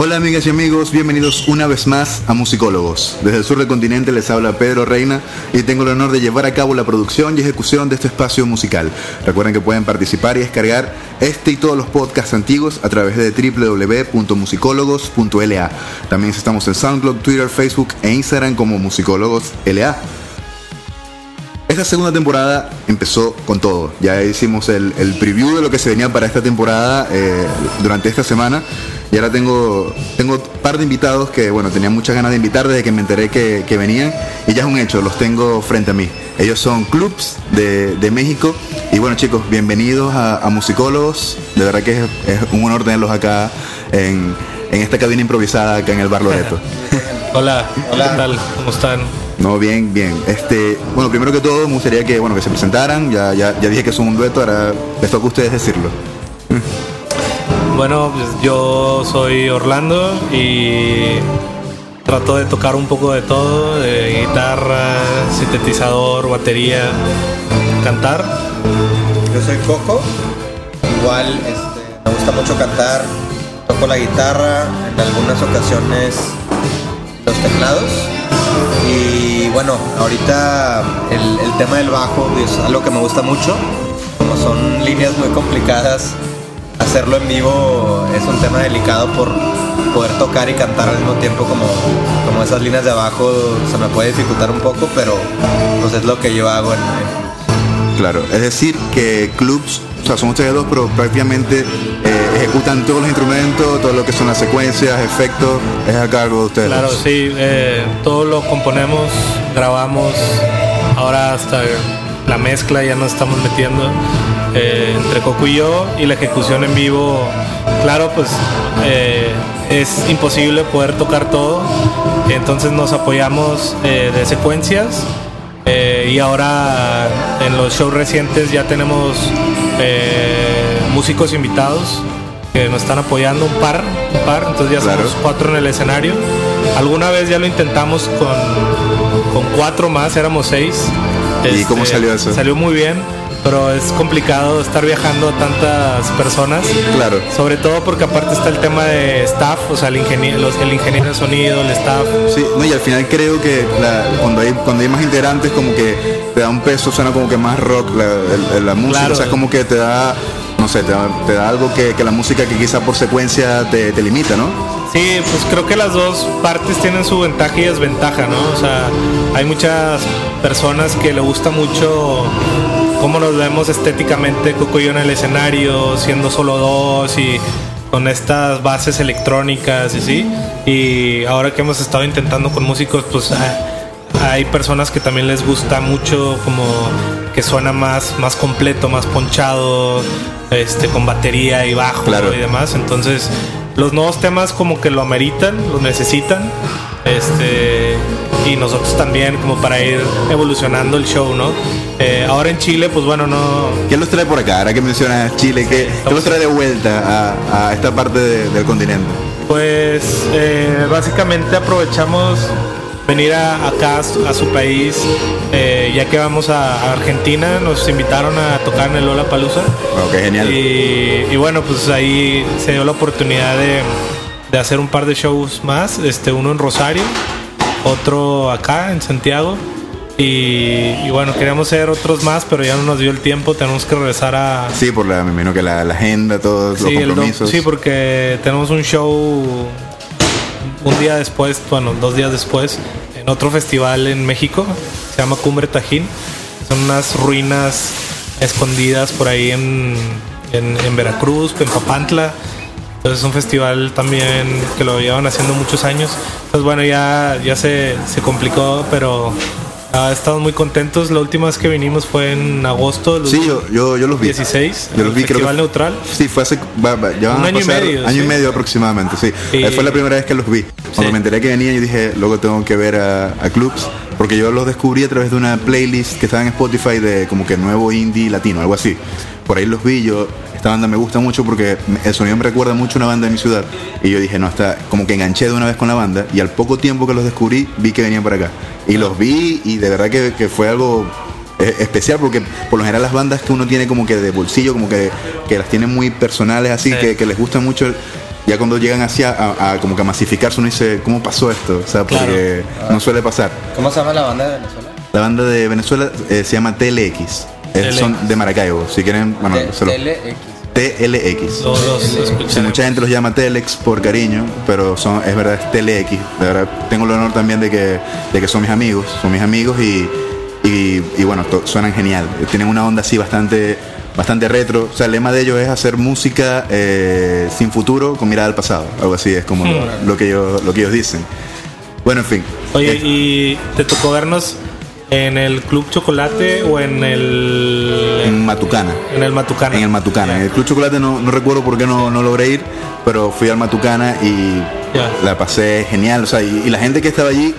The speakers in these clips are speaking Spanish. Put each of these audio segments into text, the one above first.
Hola amigas y amigos, bienvenidos una vez más a Musicólogos. Desde el sur del continente les habla Pedro Reina y tengo el honor de llevar a cabo la producción y ejecución de este espacio musical. Recuerden que pueden participar y descargar este y todos los podcasts antiguos a través de www.musicólogos.la. También estamos en SoundCloud, Twitter, Facebook e Instagram como Musicólogos LA. Esta segunda temporada empezó con todo. Ya hicimos el, preview de lo que se venía para esta temporada eh, durante esta semana. Y ahora tengo, tengo un par de invitados que, bueno, tenía muchas ganas de invitar desde que me enteré que, venían. Y ya es un hecho, los tengo frente a mí. Ellos son Clubs de, México. Y bueno, chicos, bienvenidos a, Musicólogos. De verdad que es, un honor tenerlos acá en, en esta cabina improvisada acá en el Bar Loreto. Hola, hola, ¿qué tal? ¿Cómo están? No, bien, bien. Este, bueno, primero que todo me gustaría que, bueno, que se presentaran. Ya, ya, ya dije que son un dueto, ahora les toca a ustedes decirlo. Bueno, pues yo soy Orlando y trato de tocar un poco de todo, de guitarra, sintetizador, batería, cantar. Yo soy Coco, igual este, me gusta mucho cantar, toco la guitarra, en algunas ocasiones los teclados y bueno, ahorita el, tema del bajo es algo que me gusta mucho. Como son líneas muy complicadas, hacerlo en vivo es un tema delicado por poder tocar y cantar al mismo tiempo como, como esas líneas de abajo se me puede dificultar un poco, pero pues es lo que yo hago en, Claro, es decir que clubs, o sea, son ustedes dos, pero prácticamente eh, ejecutan todos los instrumentos, todo lo que son las secuencias, efectos, es a cargo de ustedes. Claro, sí, eh, todo lo componemos, grabamos, ahora hasta la mezcla ya nos estamos metiendo eh, entre Coco y yo y la ejecución en vivo, claro, pues es imposible poder tocar todo, entonces nos apoyamos de secuencias y ahora en los shows recientes ya tenemos músicos invitados que nos están apoyando, un par, un par, entonces ya somos cuatro en el escenario. Alguna vez ya lo intentamos con, con cuatro más, éramos seis. ¿Y cómo este, salió eso? Salió muy bien, pero es complicado estar viajando a tantas personas. Claro. Sobre todo porque aparte está el tema de staff, o sea, el ingeniero, el ingeniero de sonido, el staff. Sí, no, y al final creo que cuando, hay, cuando hay más integrantes como que te da un peso, suena como que más rock la, la música, o sea, como que te da no sé, te da, algo que, la música que quizá por secuencia te, limita, ¿no? Sí, pues creo que las dos partes tienen su ventaja y desventaja, ¿no? O sea, hay muchas personas que le gusta mucho cómo nos vemos estéticamente Coco y yo en el escenario, siendo solo dos y con estas bases electrónicas y sí. Y ahora que hemos estado intentando con músicos, pues ah, hay personas que también les gusta mucho como que suena más, más completo, más ponchado, este, con batería y bajo y demás. Entonces, los nuevos temas como que lo ameritan, lo necesitan. Este, y nosotros también como para ir evolucionando el show, ¿no? Eh, ahora en Chile, pues bueno, no... ¿Qué los trae por acá? Ahora que mencionas Chile, ¿qué, los trae de vuelta a, esta parte del continente? Pues eh, básicamente aprovechamos venir a, acá a su país, eh, ya que vamos a, Argentina, nos invitaron a tocar en el Lola Palusa. Genial. Y, bueno, pues ahí se dio la oportunidad de, hacer un par de shows más, este, uno en Rosario, otro acá en Santiago. Y, bueno, queríamos hacer otros más, pero ya no nos dio el tiempo, tenemos que regresar a... Sí, por la, me imagino que la, agenda, todos los compromisos. sí, porque tenemos un show un día después, bueno, dos días después, en otro festival en México, se llama Cumbre Tajín. Son unas ruinas escondidas por ahí en, en, Veracruz, en Papantla. Entonces es un festival también que lo llevan haciendo muchos años. Entonces bueno, ya, ya se, se complicó, pero Ah, estamos muy contentos. La última vez que vinimos fue en agosto. Sí, yo, yo, los vi. 16. Yo los vi, Festival Neutral. Sí, fue hace. un año y medio. Año y medio aproximadamente, sí. Fue la primera vez que los vi. Cuando me enteré que venían, yo dije, luego tengo que ver a, a clubs. Porque yo los descubrí a través de una playlist que estaba en Spotify de como que nuevo indie latino, algo así. Por ahí los vi, yo esta banda me gusta mucho porque el sonido me recuerda mucho a una banda de mi ciudad. Y yo dije, no, está como que enganché de una vez con la banda. Y al poco tiempo que los descubrí, vi que venían para acá. Y los vi y de verdad que, fue algo eh, especial porque por lo general las bandas que uno tiene como que de bolsillo, como que, que las tiene muy personales así, que, les gusta mucho ya cuando llegan así a, a- como que a masificarse, uno dice, ¿cómo pasó esto? O sea, porque no suele pasar. ¿Cómo se llama la banda de Venezuela? La banda de Venezuela eh, se llama TLX. Son de Maracaibo. Si quieren, bueno, T- se lo- TLX. TLX. Todos los Sí, escucharemos. mucha gente los llama Telex por cariño, pero son, es verdad, es TLX. De verdad, tengo el honor también de que, de que son mis amigos, son mis amigos y, y, y bueno, to- suenan genial. Tienen una onda así bastante, bastante retro. O sea, el lema de ellos es hacer música eh, sin futuro con mirada al pasado. Algo así es como lo, lo que ellos, lo que ellos dicen. Bueno, en fin. Oye, Eh, ¿y te tocó vernos en el Club Chocolate o en el. en Matucana. en el Matucana? En el Matucana. En el Club Chocolate no, no recuerdo por qué no, no logré ir, pero fui al Matucana y la pasé genial. O sea, y, y la gente que estaba allí,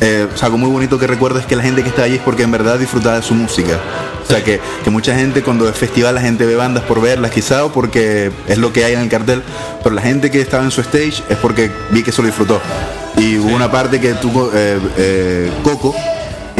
eh, o sea, algo muy bonito que recuerdo es que la gente que estaba allí es porque en verdad disfrutaba de su música. O sea, que, que mucha gente cuando es festival la gente ve bandas por verlas quizá o porque es lo que hay en el cartel, pero la gente que estaba en su stage es porque vi que eso lo disfrutó. Y hubo una parte que tú, eh, eh, Coco,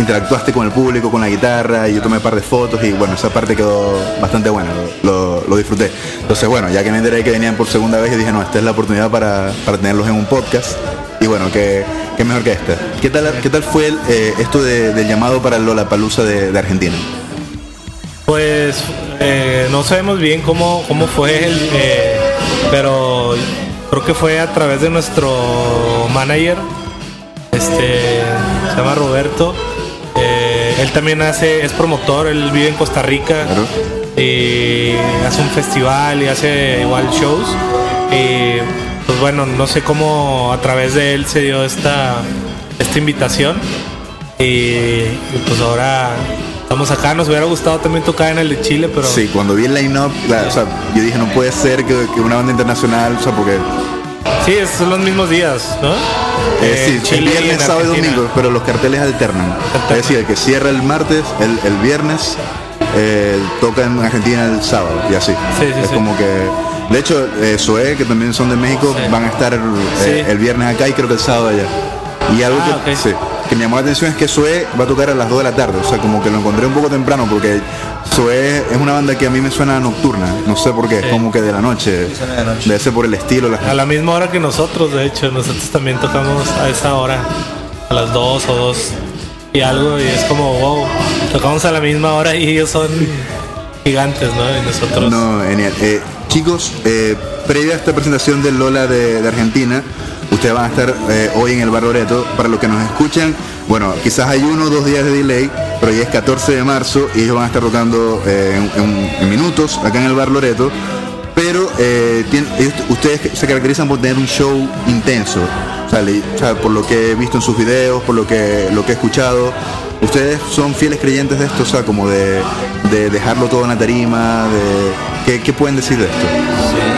interactuaste con el público, con la guitarra, y yo tomé un par de fotos y bueno, esa parte quedó bastante buena, lo, lo- disfruté. Entonces bueno, ya que me enteré que venían por segunda vez, yo dije, no, esta es la oportunidad para, para tenerlos en un podcast. Y bueno, que, que mejor que esta. ¿Qué tal, qué tal fue eh, esto de- del llamado para Lola Palusa de, de Argentina? Pues eh, no sabemos bien cómo, cómo fue el. eh, pero creo que fue a través de nuestro manager. Este. Se llama Roberto. Eh, él también hace. Es promotor, él vive en Costa Rica. Claro. Y hace un festival y hace igual shows. Y pues bueno, no sé cómo a través de él se dio esta, esta invitación. Y, y, pues ahora estamos acá. Nos hubiera gustado también tocar en el de Chile, pero Sí, cuando vi el line-up, la- o sea, yo dije, no puede ser que, que una banda internacional, o sea, porque sí, esos son los mismos días, ¿no? Eh, Eh, Chile el viernes, sábado y domingo, pero los carteles alternan. Alternan. Es decir, el que cierra el martes, el, el viernes, eh, toca en Argentina el sábado y así. Sí, sí, es sí. como que. De hecho, eh, Zoé, que también son de México, van a estar eh, el viernes acá y creo que el sábado allá. Y algo Ah, que, ok. Que me llamó la atención es que Zoé va a tocar a las 2 de la tarde. O sea, como que lo encontré un poco temprano porque Zoé es una banda que a mí me suena nocturna. No sé por qué, es Sí. como que de la noche. Sí, suena de noche. Debe ser por el estilo. la- A la misma hora que nosotros, de hecho, nosotros también tocamos a esa hora, a las 2 o 2 y algo, y es como, wow, tocamos a la misma hora y ellos son gigantes, ¿no? Y nosotros... No, genial. Eh, chicos, eh, previa a esta presentación del Lola de, de Argentina, ustedes van a estar eh, hoy en el Bar Loreto. Para los que nos escuchan, bueno, quizás hay uno o dos días de delay, pero ya es 14 de marzo y ellos van a estar tocando eh, en, minutos acá en el Bar Loreto. Pero eh, ustedes se caracterizan por tener un show intenso. O sea, por lo que he visto en sus videos, por lo que, lo que he escuchado. ¿Ustedes son fieles creyentes de esto? O sea, como de, de dejarlo todo en la tarima, de... ¿Qué, qué pueden decir de esto?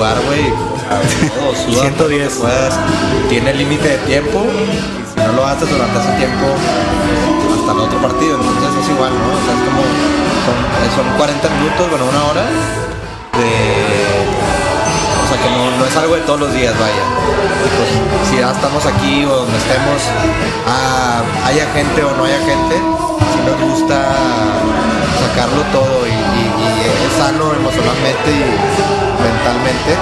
Jugar, güey, o sea, todo, suda 110. todo lo que puedas. Tiene límite de tiempo y si no lo haces durante ese tiempo, hasta el otro partido. Entonces es igual, ¿no? O sea, es como, son, eh, son 40 minutos, bueno, una hora de... O sea, que no, no es algo de todos los días, vaya. Pues, si ya estamos aquí o donde estemos, ah, haya gente o no haya gente, si nos gusta sacarlo todo y es sano emocionalmente y mentalmente.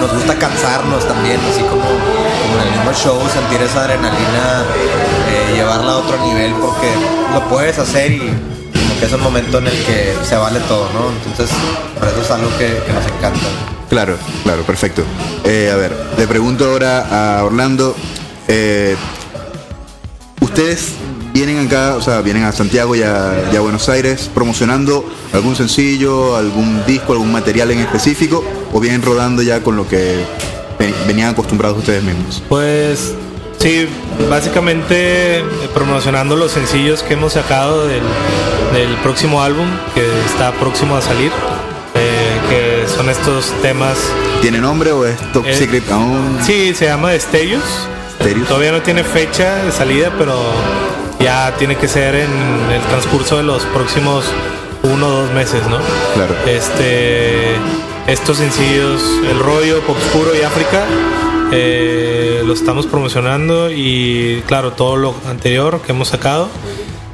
Nos gusta cansarnos también, así como, como en el mismo show, sentir esa adrenalina, eh, llevarla a otro nivel, porque lo puedes hacer y como que es un momento en el que se vale todo, ¿no? Entonces, por eso es algo que, que nos encanta. Claro, claro, perfecto. Eh, a ver, le pregunto ahora a Orlando. eh, ¿Ustedes vienen acá, o sea, vienen a Santiago y a, y a Buenos Aires promocionando algún sencillo, algún disco, algún material en específico? ¿O vienen rodando ya con lo que ven- venían acostumbrados ustedes mismos? Pues sí, básicamente eh, promocionando los sencillos que hemos sacado del, del próximo álbum que está próximo a salir, eh, que son estos temas. ¿Tiene nombre o es Top Eh, Secret aún? Sí, se llama. Destellos. Todavía no tiene fecha de salida, pero ya tiene que ser en el transcurso de los próximos uno o dos meses, ¿no? Claro. Este, estos sencillos, El Rollo, Pop Oscuro y África, eh, lo estamos promocionando y claro, todo lo anterior que hemos sacado.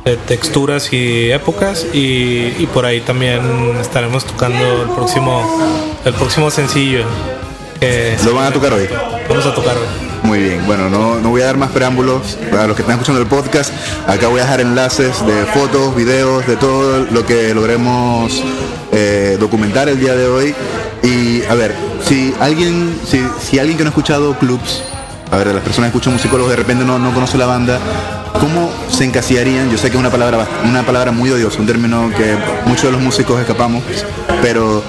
de texturas y épocas y, y por ahí también estaremos tocando el próximo el próximo sencillo que ¿Lo van a tocar hoy? vamos a tocar hoy. Muy bien, bueno, no, no voy a dar más preámbulos para los que están escuchando el podcast. Acá voy a dejar enlaces de fotos, videos, de todo lo que logremos eh, documentar el día de hoy. Y a ver, si alguien, si, si alguien que no ha escuchado clubs, a ver, las personas que escuchan musicólogos de repente no, no conoce la banda, ¿cómo se encasillarían? Yo sé que es una palabra, una palabra muy odiosa, un término que muchos de los músicos escapamos, pero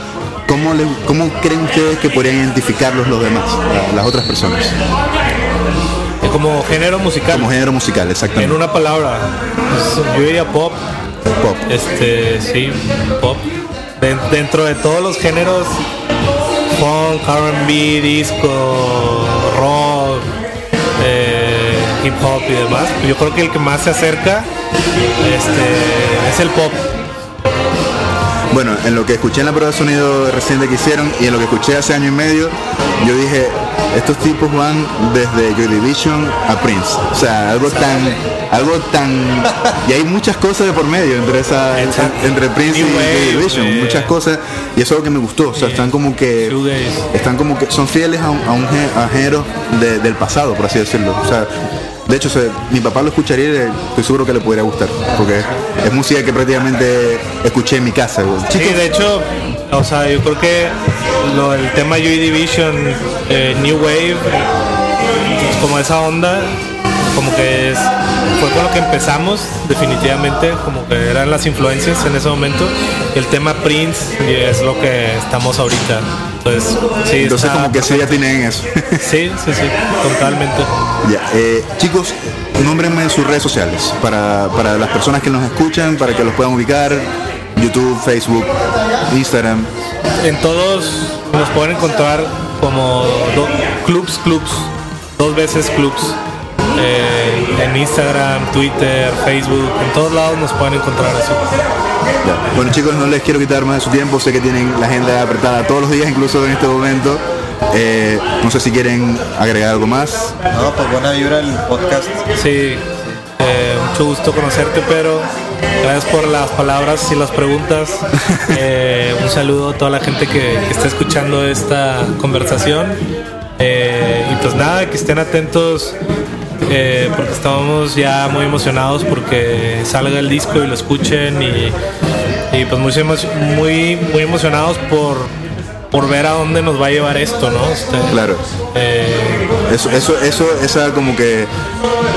¿cómo, le- cómo creen ustedes que podrían identificarlos los demás, la- las otras personas? Como género musical, Como género musical, en exactamente. una palabra, yo diría pop, Pop. este, sí, pop. Den- dentro de todos los géneros, funk, R&B, disco, rock, eh, hip hop y demás, yo creo que el que más se acerca, este, es el pop. Bueno, en lo que escuché en la prueba de sonido reciente que hicieron y en lo que escuché hace año y medio, yo dije, estos tipos van desde Joy Division a Prince. O sea, algo tan, algo tan, y hay muchas cosas de por medio entre esa, entre Prince y Joy Division, eh. muchas cosas, y eso es lo que me gustó. O sea, están como que, están como que, son fieles a un, a un a género de- del pasado, por así decirlo. O sea, de hecho, se- mi papá lo escucharía y le- estoy seguro que le podría gustar, porque es música que prácticamente escuché en mi casa. güey. Sí, Chicos, de hecho, o sea, yo creo que lo, el tema Joy Division, eh, New Wave, eh, como esa onda, como que es, fue con lo que empezamos, definitivamente, como que eran las influencias en ese momento. El tema Prince y es lo que estamos ahorita. Entonces, sí, Entonces como que sí ya tienen eso. Sí, sí, sí, totalmente. ya, eh, chicos, nómbrenme sus redes sociales para, para las personas que nos escuchan, para que los puedan ubicar. YouTube, Facebook, Instagram. En todos nos pueden encontrar como do- clubs, clubs, dos veces clubs. Eh, en Instagram, Twitter, Facebook, en todos lados nos pueden encontrar así. Ya. Bueno chicos, no les quiero quitar más de su tiempo, sé que tienen la agenda apretada todos los días, incluso en este momento. Eh, no sé si quieren agregar algo más. No, pues buena vibra el podcast. Sí, eh, mucho gusto conocerte, pero gracias por las palabras y las preguntas. Eh, un saludo a toda la gente que, que está escuchando esta conversación. Eh, y pues nada, que estén atentos eh, porque estamos ya muy emocionados porque salga el disco y lo escuchen y, y pues muy, muy, muy emocionados por, por ver a dónde nos va a llevar esto, ¿no? Este, Claro. eh, Eso, eso, eso, esa como que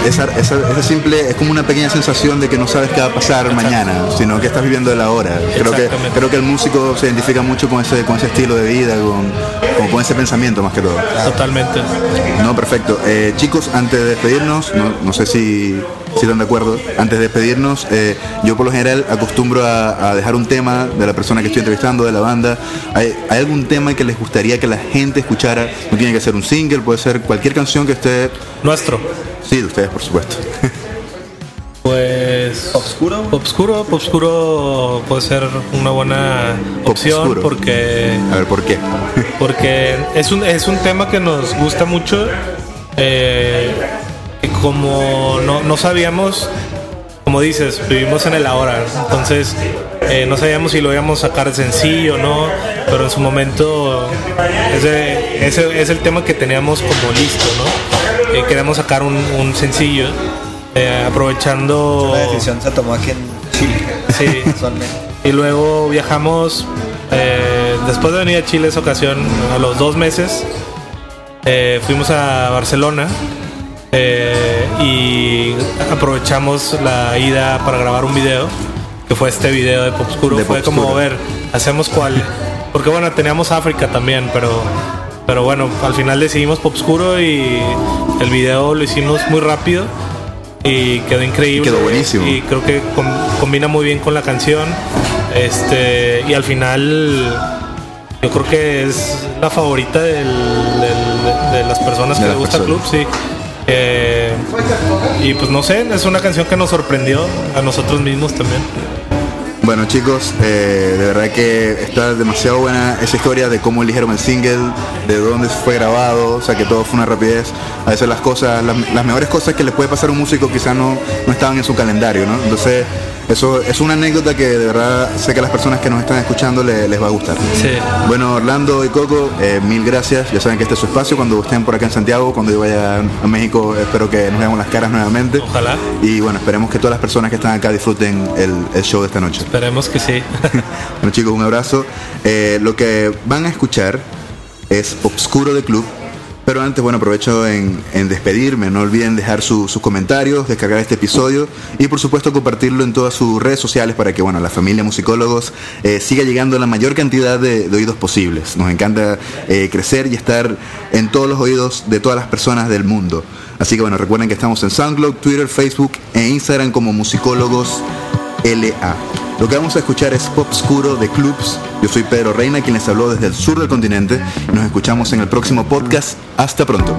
esa, esa, esa simple es como una pequeña sensación de que no sabes qué va a pasar mañana, sino que estás viviendo el ahora. Creo que, creo que el músico se identifica mucho con ese, con ese estilo de vida, con, con, con ese pensamiento más que todo. totalmente. No, perfecto. Eh, chicos, antes de despedirnos, no, no sé si, si están de acuerdo, antes de despedirnos, eh, yo por lo general acostumbro a, a dejar un tema de la persona que estoy entrevistando, de la banda. ¿Hay, hay algún tema que les gustaría que la gente escuchara? No tiene que ser un single, puede ser cualquier canción que esté... Nuestro. Sí, de ustedes, por supuesto. Pues. Obscuro. Obscuro, Obscuro puede ser una buena opción Obscuro. porque A ver, ¿por qué? porque es un es un tema que nos gusta mucho eh, como no, no sabíamos como dices vivimos en el ahora entonces eh, no sabíamos si lo íbamos a sacar sencillo o no pero en su momento ese, ese es el tema que teníamos como listo no Eh, queríamos sacar un, un sencillo eh, aprovechando La decisión se tomó aquí en Chile. Sí. Y luego viajamos, eh, después de venir a Chile esa ocasión, a los dos meses, fuimos a Barcelona eh, y aprovechamos la ida para grabar un video, que fue este video de Pop Oscuro. De fue como, ver, hacemos cuál. Porque bueno, teníamos África también, pero, pero bueno, al final decidimos Pop Oscuro y el video lo hicimos muy rápido. Y quedó increíble. Quedó buenísimo. Y creo que com- combina muy bien con la canción. Este, y al final, yo creo que es la favorita del- del- de, de las personas De que las le gusta el club, sí. Eh, y pues no sé, es una canción que nos sorprendió a nosotros mismos también. Bueno chicos, eh, de verdad que está demasiado buena esa historia de cómo eligieron el single, de dónde fue grabado, o sea que todo fue una rapidez. A veces las cosas, las, las mejores cosas que le puede pasar a un músico quizás no, no estaban en su calendario, ¿no? Entonces eso es una anécdota que de verdad sé que a las personas que nos están escuchando le- les va a gustar. Sí. Bueno, Orlando y Coco, eh, mil gracias. Ya saben que este es su espacio. Cuando estén por acá en Santiago, cuando yo vaya a México, espero que nos veamos las caras nuevamente. Ojalá. Y bueno, esperemos que todas las personas que están acá disfruten el, el show de esta noche. Esperemos que sí. Bueno chicos, un abrazo. Eh, lo que van a escuchar es Obscuro de Club. Pero antes, bueno, aprovecho en, despedirme. No olviden dejar su- sus comentarios, descargar este episodio y por supuesto compartirlo en todas sus redes sociales para que, bueno, la familia musicólogos eh, siga llegando la mayor cantidad de, de oídos posibles. Nos encanta eh, crecer y estar en todos los oídos de todas las personas del mundo. Así que, bueno, recuerden que estamos en SoundCloud, Twitter, Facebook e Instagram como musicólogos LA. Lo que vamos a escuchar es Pop Oscuro de Clubs. Yo soy Pedro Reina, quien les habló desde el sur del continente. Nos escuchamos en el próximo podcast. Hasta pronto.